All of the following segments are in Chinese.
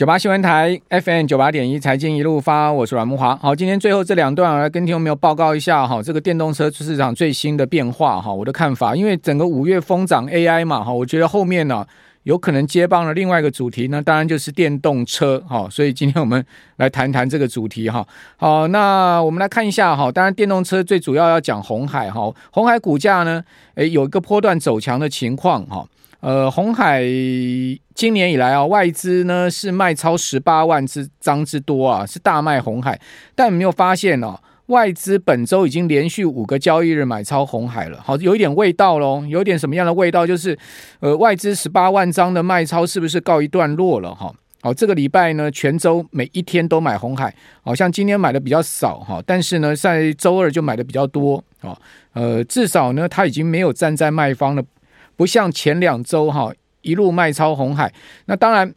九八新闻台 FM 九八点一财经一路发，我是阮慕华。好，今天最后这两段，我来跟听众朋友报告一下哈，这个电动车市场最新的变化哈，我的看法。因为整个五月疯涨 AI 嘛哈，我觉得后面呢有可能接棒的另外一个主题呢，当然就是电动车哈。所以今天我们来谈谈这个主题哈。好，那我们来看一下哈，当然电动车最主要要讲红海哈，红海股价呢，诶有一个波段走强的情况哈。呃，红海今年以来啊，外资呢是卖超十八万只张之多啊，是大卖红海。但没有发现哦，外资本周已经连续五个交易日买超红海了。好，有一点味道喽，有点什么样的味道？就是呃，外资十八万张的卖超是不是告一段落了？哈，好，这个礼拜呢，全周每一天都买红海，好像今天买的比较少哈，但是呢，在周二就买的比较多啊。呃，至少呢，他已经没有站在卖方了。不像前两周哈一路卖超红海，那当然，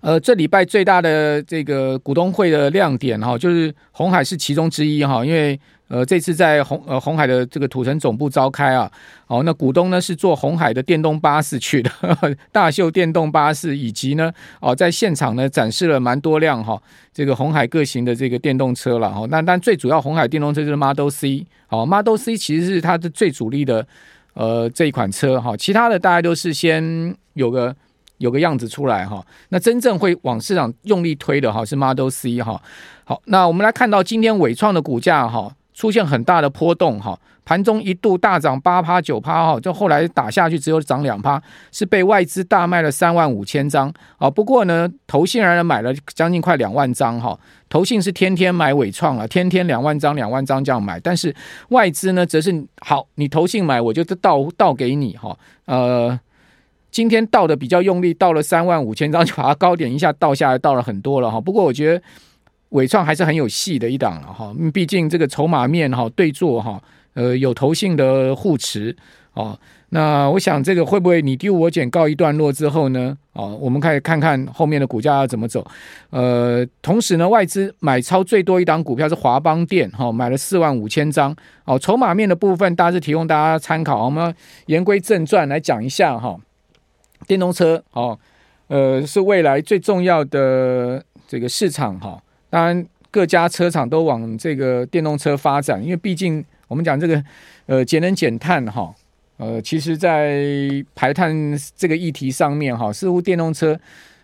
呃，这礼拜最大的这个股东会的亮点哈，就是红海是其中之一哈，因为呃这次在红呃红海的这个土城总部召开啊，哦，那股东呢是坐红海的电动巴士去的，大秀电动巴士，以及呢哦在现场呢展示了蛮多辆哈这个红海各型的这个电动车了哈，那但最主要红海电动车就是 Model C，好 Model C 其实是它的最主力的。呃，这一款车哈，其他的大家都是先有个有个样子出来哈。那真正会往市场用力推的哈是 Model C 哈。好，那我们来看到今天伟创的股价哈出现很大的波动哈。盘中一度大涨八趴九趴哈，就后来打下去只有涨两趴，是被外资大卖了三万五千张啊。不过呢，投信仍然买了将近快两万张哈。投信是天天买纬创啊，天天两万张两万张这样买，但是外资呢则是好，你投信买我就倒倒给你哈。呃，今天倒的比较用力，倒了三万五千张，就把它高点一下倒下来，倒了很多了哈。不过我觉得纬创还是很有戏的一档了哈，毕竟这个筹码面哈对坐哈。呃，有投信的护持哦，那我想这个会不会你丢我捡告一段落之后呢？哦，我们可以看看后面的股价要怎么走。呃，同时呢，外资买超最多一档股票是华邦电，哈、哦，买了四万五千张。哦，筹码面的部分大致提供大家参考。我们言归正传来讲一下哈、哦，电动车哦，呃，是未来最重要的这个市场哈、当然，各家车厂都往这个电动车发展，因为毕竟。我们讲这个，呃，节能减碳哈，呃，其实，在排碳这个议题上面哈，似乎电动车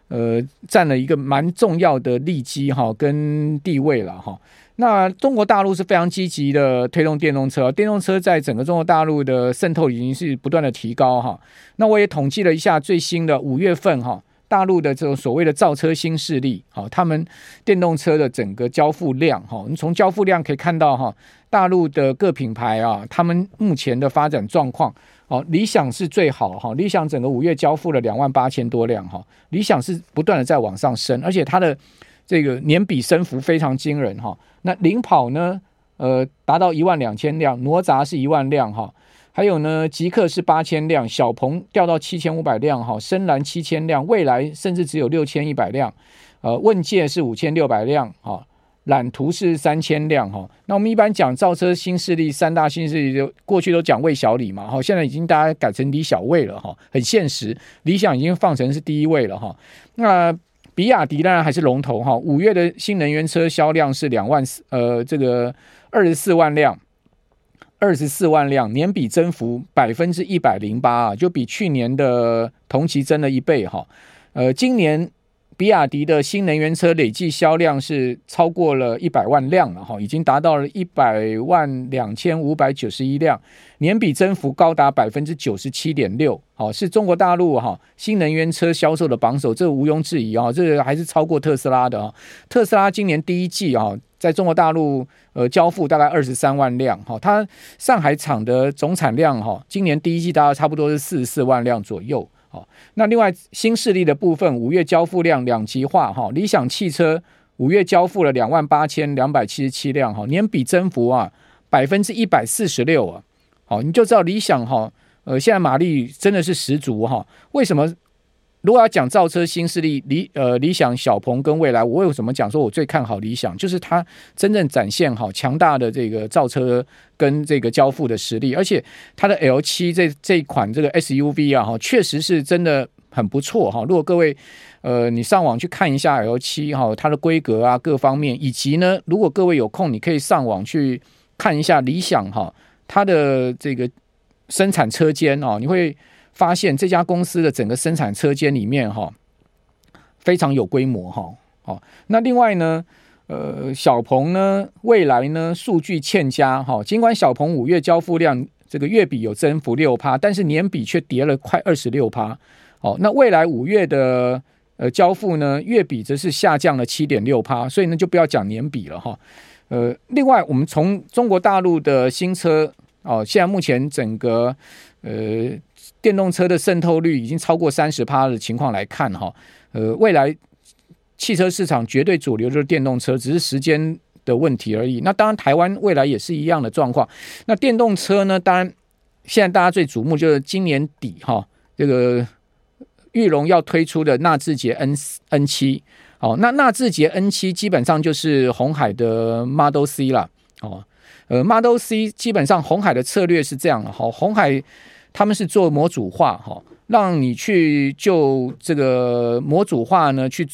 呃占了一个蛮重要的利基哈跟地位了哈。那中国大陆是非常积极的推动电动车，电动车在整个中国大陆的渗透已经是不断的提高哈。那我也统计了一下最新的五月份哈。大陆的这种所谓的造车新势力，好，他们电动车的整个交付量，哈，你从交付量可以看到，哈，大陆的各品牌啊，他们目前的发展状况，哦，理想是最好，哈，理想整个五月交付了两万八千多辆，哈，理想是不断的在往上升，而且它的这个年比升幅非常惊人，哈，那领跑呢，呃，达到一万两千辆，哪吒是一万辆，哈。还有呢，极氪是八千辆，小鹏掉到七千五百辆，哈，深蓝七千辆，蔚来甚至只有六千一百辆，呃，问界是五千六百辆，哈，揽途是三千辆，哈。那我们一般讲造车新势力，三大新势力就过去都讲魏小李嘛，哈，现在已经大家改成李小魏了，哈，很现实，理想已经放成是第一位了，哈。那比亚迪当然还是龙头，哈，五月的新能源车销量是两万四，呃，这个二十四万辆。二十四万辆，年比增幅百分之一百零八啊，就比去年的同期增了一倍哈。呃，今年比亚迪的新能源车累计销量是超过了一百万辆了哈，已经达到了一百万两千五百九十一辆，年比增幅高达百分之九十七点六，好，是中国大陆哈新能源车销售的榜首，这毋庸置疑啊，这还是超过特斯拉的啊。特斯拉今年第一季啊。在中国大陆，呃，交付大概二十三万辆，哈，它上海厂的总产量，哈，今年第一季大概差不多是四十四万辆左右，好，那另外新势力的部分，五月交付量两极化，哈，理想汽车五月交付了两万八千两百七十七辆，哈，年比增幅啊百分之一百四十六啊，好，你就知道理想哈，呃，现在马力真的是十足哈，为什么？如果要讲造车新势力，理呃理想、小鹏跟蔚来，我为什么讲说我最看好理想？就是它真正展现好强大的这个造车跟这个交付的实力，而且它的 L7 这这一款这个 SUV 啊，哈，确实是真的很不错哈。如果各位呃你上网去看一下 L 七哈，它的规格啊各方面，以及呢，如果各位有空，你可以上网去看一下理想哈，它的这个生产车间哦，你会发现这家公司的整个生产车间里面哈，非常有规模哈。哦，那另外呢，呃，小鹏呢，未来呢，数据欠佳哈。尽管小鹏五月交付量这个月比有增幅六趴，但是年比却跌了快二十六趴。哦，那未来五月的呃交付呢，月比则是下降了七点六趴，所以呢就不要讲年比了哈。呃，另外我们从中国大陆的新车哦，现在目前整个呃电动车的渗透率已经超过三十趴的情况来看哈，呃，未来。汽车市场绝对主流就是电动车，只是时间的问题而已。那当然，台湾未来也是一样的状况。那电动车呢？当然，现在大家最瞩目就是今年底哈，这个裕隆要推出的纳智捷 N N 七。哦，那纳智捷 N 七基本上就是红海的 Model C 了。哦，呃，Model C 基本上红海的策略是这样的哈，红海他们是做模组化哈，让你去就这个模组化呢去。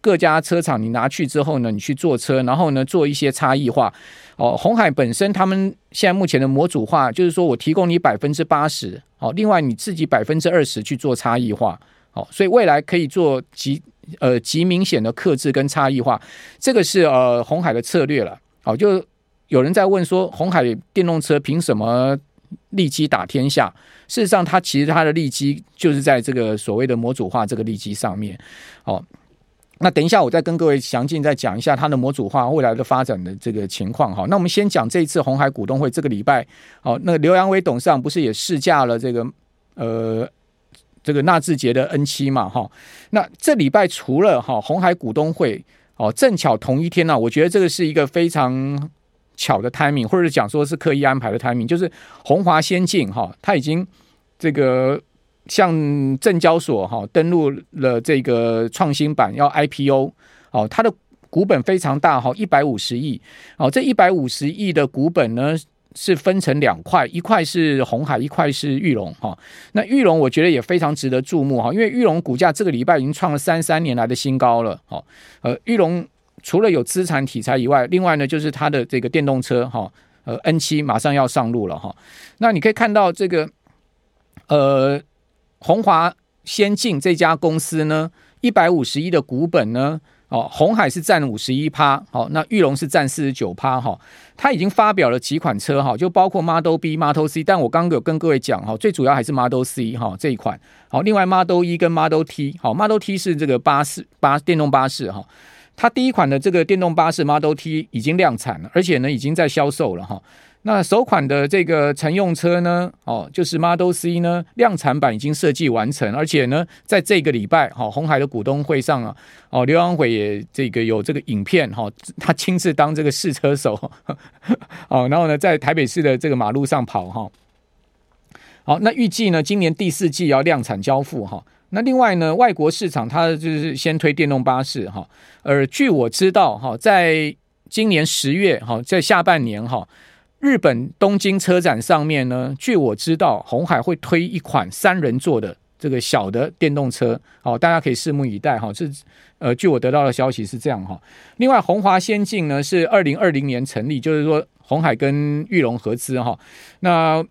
各家车厂你拿去之后呢，你去做车，然后呢做一些差异化。哦，红海本身他们现在目前的模组化，就是说我提供你百分之八十，哦，另外你自己百分之二十去做差异化。哦，所以未来可以做极呃极明显的克制跟差异化，这个是呃红海的策略了。哦，就有人在问说，红海电动车凭什么利基打天下？事实上，它其实它的利基就是在这个所谓的模组化这个利基上面。哦。那等一下，我再跟各位详尽再讲一下它的模组化未来的发展的这个情况哈。那我们先讲这一次红海股东会这个礼拜，哦，那个刘扬伟董事长不是也试驾了这个呃这个纳智捷的 N 七嘛哈？那这礼拜除了哈红海股东会哦，正巧同一天呢，我觉得这个是一个非常巧的 timing，或者讲说是刻意安排的 timing，就是红华先进哈，它已经这个。向证交所哈登录了这个创新板要 IPO 哦，它的股本非常大哈，一百五十亿哦，这一百五十亿的股本呢是分成两块，一块是红海，一块是裕隆哈。那裕隆我觉得也非常值得注目哈，因为裕隆股价这个礼拜已经创了三三年来的新高了哈。呃，裕隆除了有资产题材以外，另外呢就是它的这个电动车哈，呃 N 七马上要上路了哈。那你可以看到这个呃。红华先进这家公司呢，一百五十亿的股本呢，哦，红海是占五十一趴，好，那裕隆是占四十九趴，哈，他已经发表了几款车，哈，就包括 Model B、Model C，但我刚刚有跟各位讲，哈，最主要还是 Model C，哈，这一款，好，另外 Model E 跟 Model T，好，Model T 是这个巴士巴电动巴士，哈，它第一款的这个电动巴士 Model T 已经量产了，而且呢，已经在销售了，哈。那首款的这个乘用车呢，哦，就是 Model C 呢，量产版已经设计完成，而且呢，在这个礼拜，哈，红海的股东会上啊，哦，刘扬伟也这个有这个影片，哈，他亲自当这个试车手，哦，然后呢，在台北市的这个马路上跑，哈，好，那预计呢，今年第四季要量产交付，哈，那另外呢，外国市场它就是先推电动巴士，哈，而据我知道，哈，在今年十月，哈，在下半年，哈。日本东京车展上面呢，据我知道，红海会推一款三人座的这个小的电动车，好，大家可以拭目以待哈。这呃，据我得到的消息是这样哈。另外，红华先进呢是二零二零年成立，就是说红海跟玉龙合资哈。那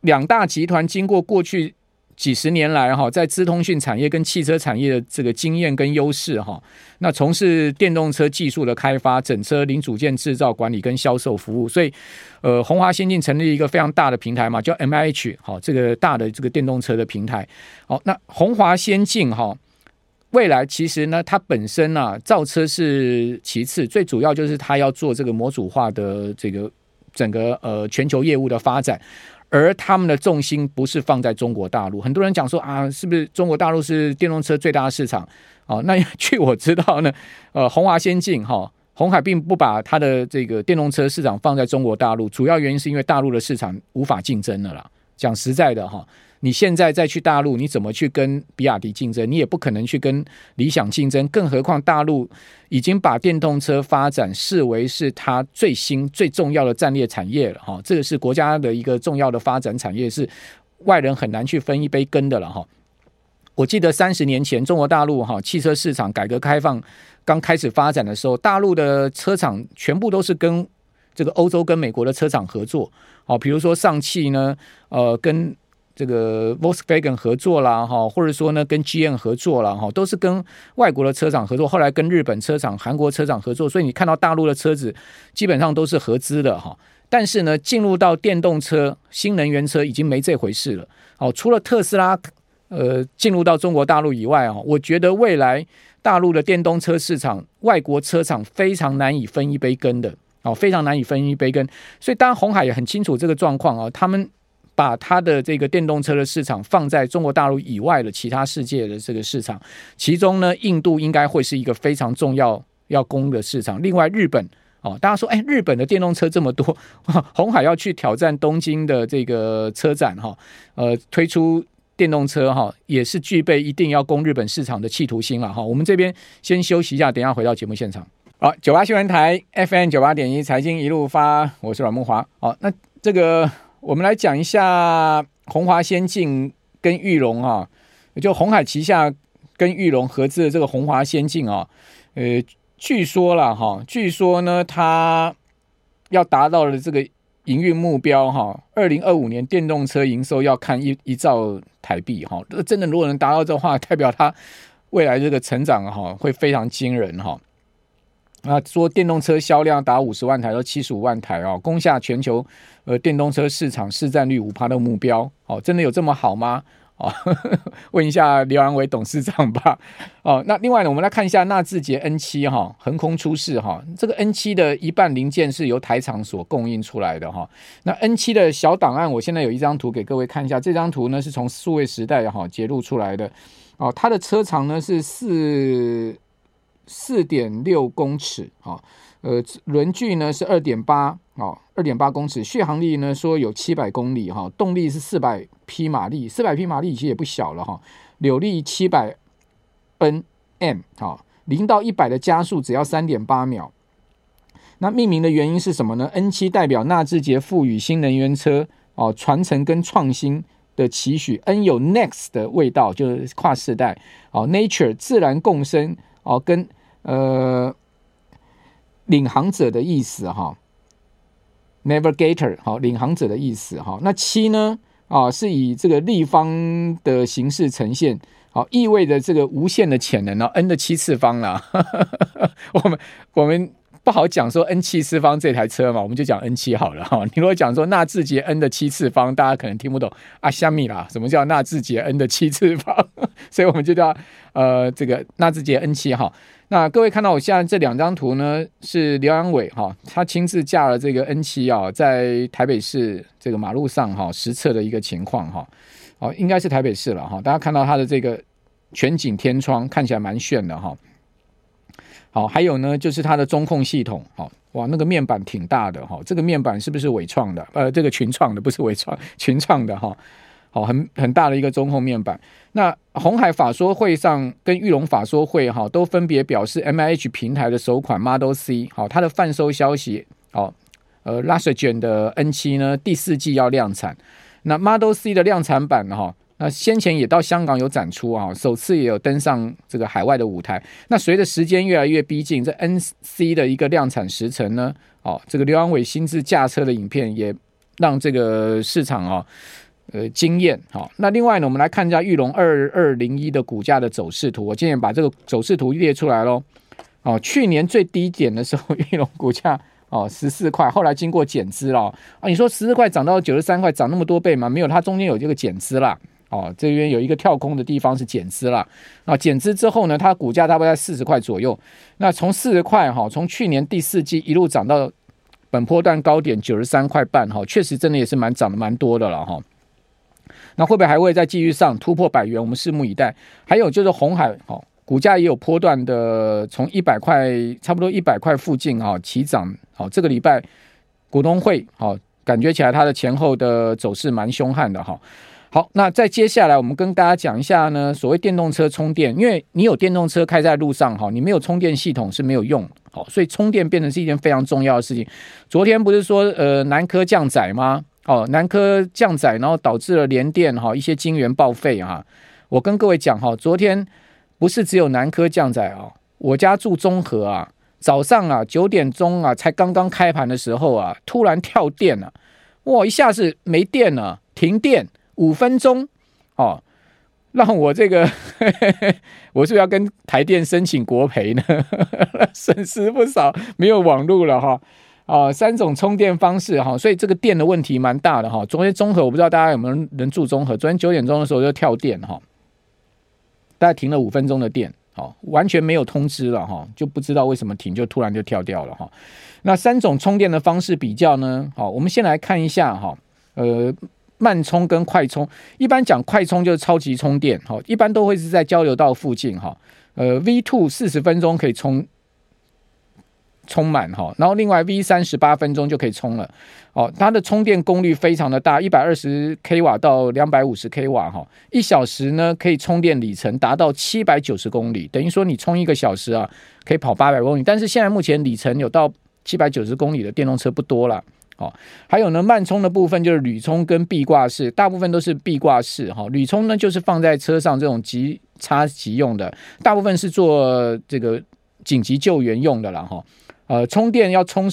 两大集团经过过去。几十年来，哈，在资通讯产业跟汽车产业的这个经验跟优势，哈，那从事电动车技术的开发、整车零组件制造、管理跟销售服务，所以，呃，鸿华先进成立一个非常大的平台嘛，叫 MIH，好，这个大的这个电动车的平台，好，那鸿华先进哈，未来其实呢，它本身、啊，造车是其次，最主要就是它要做这个模组化的这个整个呃全球业务的发展。而他们的重心不是放在中国大陆，很多人讲说啊，是不是中国大陆是电动车最大的市场？哦，那 据我知道呢，呃，红华先进哈，红海并不把它的这个电动车市场放在中国大陆，主要原因是因为大陆的市场无法竞争了啦。讲实在的哈。你现在再去大陆，你怎么去跟比亚迪竞争？你也不可能去跟理想竞争，更何况大陆已经把电动车发展视为是它最新最重要的战略产业了哈。这个是国家的一个重要的发展产业，是外人很难去分一杯羹的了哈。我记得三十年前中国大陆哈汽车市场改革开放刚开始发展的时候，大陆的车厂全部都是跟这个欧洲跟美国的车厂合作，哦，比如说上汽呢，呃，跟这个 Volkswagen 合作啦，哈，或者说呢跟 GM 合作啦，哈，都是跟外国的车厂合作，后来跟日本车厂、韩国车厂合作，所以你看到大陆的车子基本上都是合资的哈。但是呢，进入到电动车、新能源车已经没这回事了。哦，除了特斯拉，呃，进入到中国大陆以外啊，我觉得未来大陆的电动车市场，外国车厂非常难以分一杯羹的。哦，非常难以分一杯羹。所以，当然红海也很清楚这个状况啊，他们把它的这个电动车的市场放在中国大陆以外的其他世界的这个市场，其中呢，印度应该会是一个非常重要要攻的市场。另外，日本。哦，大家说，哎，日本的电动车这么多，红海要去挑战东京的这个车展，哈，呃，推出电动车，哈，也是具备一定要攻日本市场的企图心了，哈。我们这边先休息一下，等一下回到节目现场。好，九八新闻台 FM 九八点一财经一路发，我是阮慕驊。好，那这个我们来讲一下红华先进跟玉龙啊，就鸿海旗下跟玉龙合资的这个红华先进啊，呃。据说了哈，据说呢，它要达到了这个营运目标哈，二零二五年电动车营收要看一一兆台币哈，这真的如果能达到的话，代表它未来这个成长哈会非常惊人哈。啊，说电动车销量达五十万台到七十五万台哦，攻下全球呃电动车市场市占率五趴的目标哦，真的有这么好吗？哦，问一下刘安伟董事长吧。哦，那另外呢，我们来看一下纳智捷 N 七哈，横空出世哈。这个 N 七的一半零件是由台厂所供应出来的哈。那 N 七的小档案，我现在有一张图给各位看一下。这张图呢是从数位时代哈截录出来的。哦，它的车长呢是四四点六公尺哈。呃，轮距呢是二点八哦，二点八公尺，续航力呢说有七百公里哈、哦，动力是四百匹马力，四百匹马力其实也不小了哈、哦，扭力七百 Nm 好，零到一百的加速只要三点八秒。那命名的原因是什么呢？N 七代表纳智捷赋予新能源车哦传承跟创新的期许，N 有 Next 的味道，就是跨世代哦，Nature 自然共生哦，跟呃。领航者的意思哈，Navigator 好，领航者的意思哈。那七呢啊，是以这个立方的形式呈现，好，意味着这个无限的潜能哦，n 的七次方啦。我们我们不好讲说 n 七次方这台车嘛，我们就讲 n 七好了哈。你如果讲说纳智捷 n 的七次方，大家可能听不懂啊，虾米啦，什么叫纳智捷 n 的七次方？所以我们就叫呃这个纳智捷 n 七哈。那各位看到我现在这两张图呢，是刘扬伟哈，他亲自驾了这个 N 七啊，在台北市这个马路上哈实测的一个情况哈，哦，应该是台北市了哈，大家看到它的这个全景天窗看起来蛮炫的哈，好，还有呢就是它的中控系统，好哇，那个面板挺大的哈，这个面板是不是纬创的？呃，这个群创的不是纬创，群创的哈。好，很很大的一个中控面板。那红海法说会上跟裕隆法说会哈，都分别表示 MIH 平台的首款 Model C，好，它的贩售消息，好，呃，Luxgen 的 N 七呢，第四季要量产。那 Model C 的量产版哈，那先前也到香港有展出啊，首次也有登上这个海外的舞台。那随着时间越来越逼近，这 N C 的一个量产时程呢，哦，这个刘安伟亲自驾车的影片也让这个市场啊。呃，经验好。那另外呢，我们来看一下玉龙二二零一的股价的走势图。我今天把这个走势图列出来喽。哦，去年最低点的时候，玉龙股价哦十四块，后来经过减资了啊。你说十四块涨到九十三块，涨那么多倍吗？没有，它中间有这个减资啦。哦，这边有一个跳空的地方是减资啦。啊，减资之后呢，它股价大概在四十块左右。那从四十块哈，从去年第四季一路涨到本波段高点九十三块半哈，确实真的也是蛮涨的蛮多的了哈。那会不会还会再继续上突破百元？我们拭目以待。还有就是红海，哈，股价也有波段的从一百块，差不多一百块附近啊起涨。好，这个礼拜股东会，好，感觉起来它的前后的走势蛮凶悍的哈。好，那再接下来我们跟大家讲一下呢，所谓电动车充电，因为你有电动车开在路上哈，你没有充电系统是没有用，好，所以充电变成是一件非常重要的事情。昨天不是说呃南科降载吗？哦，南科降载，然后导致了联电哈一些晶圆报废啊。我跟各位讲哈，昨天不是只有南科降载啊，我家住中和啊，早上啊九点钟啊才刚刚开盘的时候啊，突然跳电了，哇，一下子没电了，停电五分钟哦。让我这个，我是不是要跟台电申请国赔呢？损失不少，没有网路了哈。啊，三种充电方式哈，所以这个电的问题蛮大的哈。昨天综合我不知道大家有没有人住综合，昨天九点钟的时候就跳电哈，大概停了五分钟的电，好，完全没有通知了哈，就不知道为什么停，就突然就跳掉了哈。那三种充电的方式比较呢？好，我们先来看一下哈，呃。慢充跟快充，一般讲快充就是超级充电，哈，一般都会是在交流道附近，哈，呃，V two 四十分钟可以充充满，哈，然后另外 V 三十八分钟就可以充了，哦，它的充电功率非常的大，一百二十 k 瓦到两百五十 k 瓦，哈，一小时呢可以充电里程达到七百九十公里，等于说你充一个小时啊，可以跑八百公里，但是现在目前里程有到七百九十公里的电动车不多了。哦，还有呢，慢充的部分就是铝充跟壁挂式，大部分都是壁挂式哈。铝充呢，就是放在车上这种急插急用的，大部分是做这个紧急救援用的了哈。呃，充电要充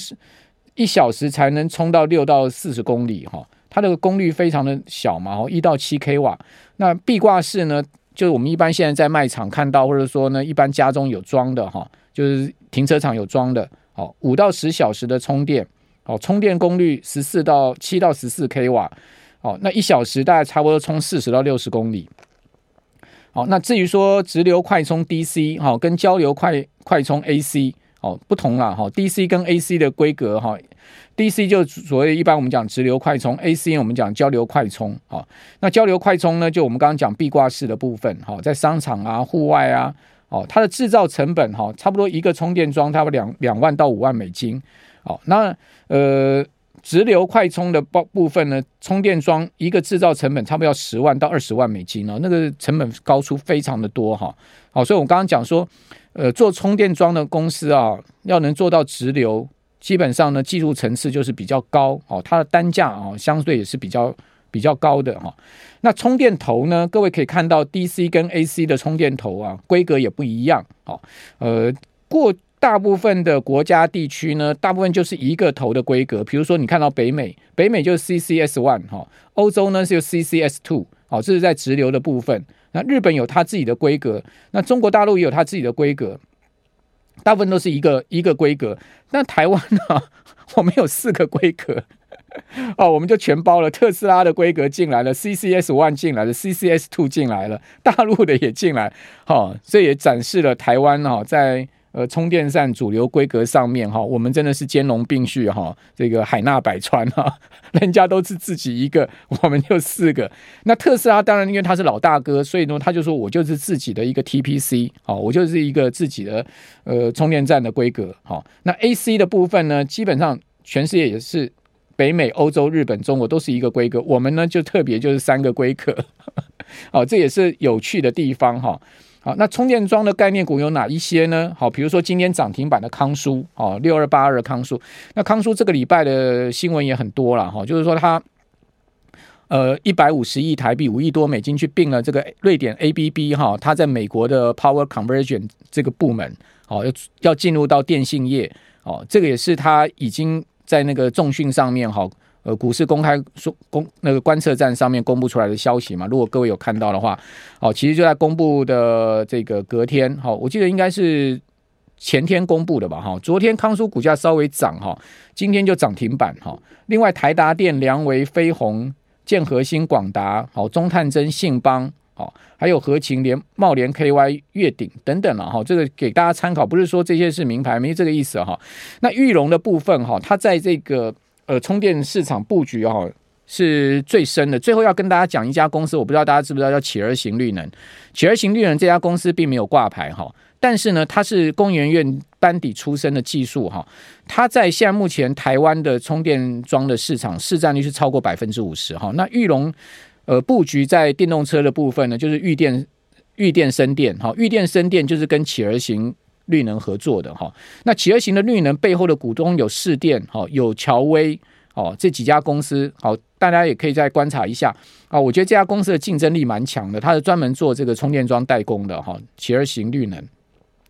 一小时才能充到六到四十公里哈，它的功率非常的小嘛，哦，一到七 k 瓦。那壁挂式呢，就是我们一般现在在卖场看到，或者说呢，一般家中有装的哈，就是停车场有装的，哦，五到十小时的充电。哦，充电功率十四到七到十四 k 瓦，哦，那一小时大概差不多充四十到六十公里。好，那至于说直流快充 DC 哈，跟交流快快充 AC 哦不同了哈，DC 跟 AC 的规格哈，DC 就所谓一般我们讲直流快充，AC 我们讲交流快充。哦，那交流快充呢，就我们刚刚讲壁挂式的部分，哈，在商场啊、户外啊，哦，它的制造成本哈，差不多一个充电桩差不多两两万到五万美金。好，那呃，直流快充的部部分呢，充电桩一个制造成本差不多要十万到二十万美金哦，那个成本高出非常的多哈。好，所以我刚刚讲说，呃，做充电桩的公司啊，要能做到直流，基本上呢，技术层次就是比较高哦，它的单价啊，相对也是比较比较高的哈。那充电头呢，各位可以看到 DC 跟 AC 的充电头啊，规格也不一样哦，呃，过。大部分的国家地区呢，大部分就是一个头的规格。比如说，你看到北美，北美就是 CCS One 哈，欧洲呢是有 CCS Two，好，这是在直流的部分。那日本有它自己的规格，那中国大陆也有它自己的规格，大部分都是一个一个规格。那台湾呢，我们有四个规格，哦，我们就全包了。特斯拉的规格进来了，CCS One 进来了，CCS Two 进来了，大陆的也进来，好，这也展示了台湾哈在。呃，充电站主流规格上面哈，我们真的是兼容并蓄哈，这个海纳百川哈，人家都是自己一个，我们就四个。那特斯拉当然因为他是老大哥，所以呢他就说我就是自己的一个 TPC，好，我就是一个自己的呃充电站的规格。好，那 AC 的部分呢，基本上全世界也是北美、欧洲、日本、中国都是一个规格，我们呢就特别就是三个规格。好，这也是有趣的地方哈。好，那充电桩的概念股有哪一些呢？好，比如说今天涨停板的康舒，哦，六二八二的康舒。那康舒这个礼拜的新闻也很多了，哈，就是说它，呃，一百五十亿台币，五亿多美金去并了这个瑞典 ABB 哈，它在美国的 Power Conversion 这个部门，哦，要要进入到电信业，哦，这个也是它已经在那个重讯上面，哈。呃，股市公开说公那个观测站上面公布出来的消息嘛，如果各位有看到的话，哦，其实就在公布的这个隔天，哈，我记得应该是前天公布的吧，哈，昨天康叔股价稍微涨，哈，今天就涨停板，哈。另外，台达电、良维、飞鸿、建和兴、广达、好中探针、信邦，好，还有合勤联、茂联 KY、月鼎等等了，哈，这个给大家参考，不是说这些是名牌，没这个意思，哈。那玉龙的部分，哈，它在这个。呃，充电市场布局哦是最深的。最后要跟大家讲一家公司，我不知道大家知不知道，叫企而行绿能。企而行绿能这家公司并没有挂牌哈，但是呢，它是工研院班底出身的技术哈。它在现在目前台湾的充电桩的市场市占率是超过百分之五十哈。那玉龙呃布局在电动车的部分呢，就是裕电裕电生电哈，裕电生电就是跟企而行。绿能合作的哈，那启而行的绿能背后的股东有市电哈，有乔威哦，这几家公司好，大家也可以再观察一下啊。我觉得这家公司的竞争力蛮强的，它是专门做这个充电桩代工的哈，奇鋐行绿能。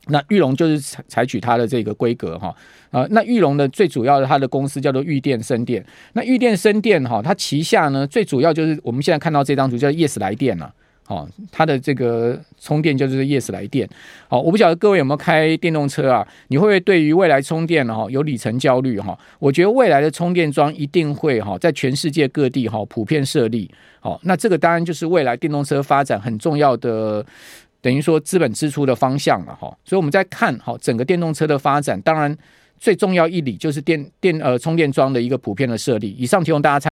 那裕隆就是采采取它的这个规格哈啊。那裕隆的最主要的它的公司叫做裕电生电。那裕电生电哈，它旗下呢最主要就是我们现在看到这张图叫 Yes 来电了。哦，它的这个充电就是 Yes 来电。好，我不晓得各位有没有开电动车啊？你会不会对于未来充电哈有里程焦虑哈？我觉得未来的充电桩一定会哈在全世界各地哈普遍设立。好，那这个当然就是未来电动车发展很重要的，等于说资本支出的方向了哈。所以我们在看好整个电动车的发展，当然最重要一理就是电电呃充电桩的一个普遍的设立。以上提供大家参。